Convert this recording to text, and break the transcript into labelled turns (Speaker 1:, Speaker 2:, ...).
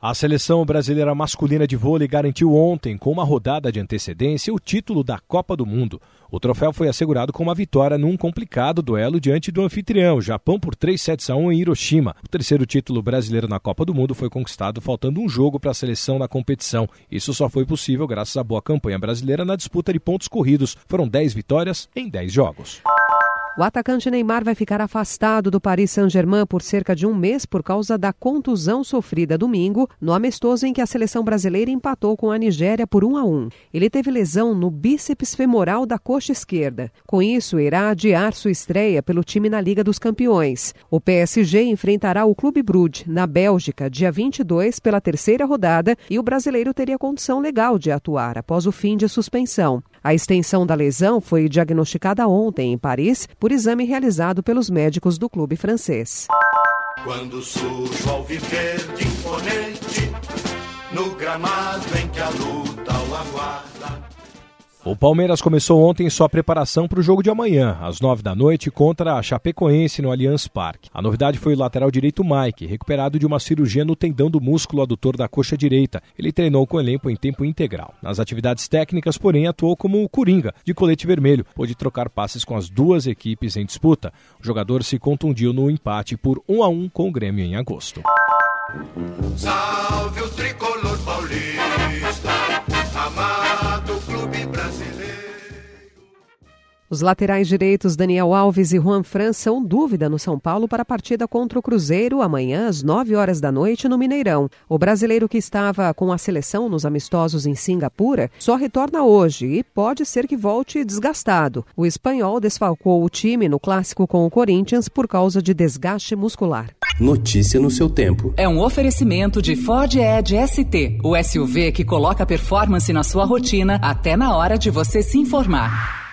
Speaker 1: A seleção brasileira masculina de vôlei garantiu ontem, com uma rodada de antecedência, o título da Copa do Mundo. O troféu foi assegurado com uma vitória num complicado duelo diante do anfitrião, Japão, por 3 sets a 1 em Hiroshima. O terceiro título brasileiro na Copa do Mundo foi conquistado faltando um jogo para a seleção na competição. Isso só foi possível graças à boa campanha brasileira na disputa de pontos corridos. Foram 10 vitórias em 10 jogos.
Speaker 2: O atacante Neymar vai ficar afastado do Paris Saint-Germain por cerca de um mês por causa da contusão sofrida domingo no amistoso em que a seleção brasileira empatou com a Nigéria por 1 a 1. Ele teve lesão no bíceps femoral da coxa esquerda. Com isso, irá adiar sua estreia pelo time na Liga dos Campeões. O PSG enfrentará o Clube Brugge na Bélgica dia 22 pela terceira rodada e o brasileiro teria condição legal de atuar após o fim de suspensão. A extensão da lesão foi diagnosticada ontem em Paris por exame realizado pelos médicos do clube francês.
Speaker 3: Quando imponente, no gramado em que a luta o aguarda.
Speaker 1: O Palmeiras começou ontem sua preparação para o jogo de amanhã, às nove da noite, contra a Chapecoense no Allianz Parque. A novidade foi o lateral direito Mike, recuperado de uma cirurgia no tendão do músculo adutor da coxa direita. Ele treinou com o elenco em tempo integral. Nas atividades técnicas, porém, atuou como o Coringa, de colete vermelho. Pôde trocar passes com as duas equipes em disputa. O jogador se contundiu no empate por 1 a 1 com o Grêmio em agosto.
Speaker 3: Salve o tricolor paulista,
Speaker 2: Os laterais direitos Daniel Alves e Juan Fran são dúvida no São Paulo para a partida contra o Cruzeiro amanhã às 9 horas da noite no Mineirão. O brasileiro que estava com a seleção nos amistosos em Singapura só retorna hoje e pode ser que volte desgastado. O espanhol desfalcou o time no clássico com o Corinthians por causa de desgaste muscular.
Speaker 4: Notícia no seu tempo.
Speaker 5: É um oferecimento de Ford Edge ST, o SUV que coloca performance na sua rotina até na hora de você se informar.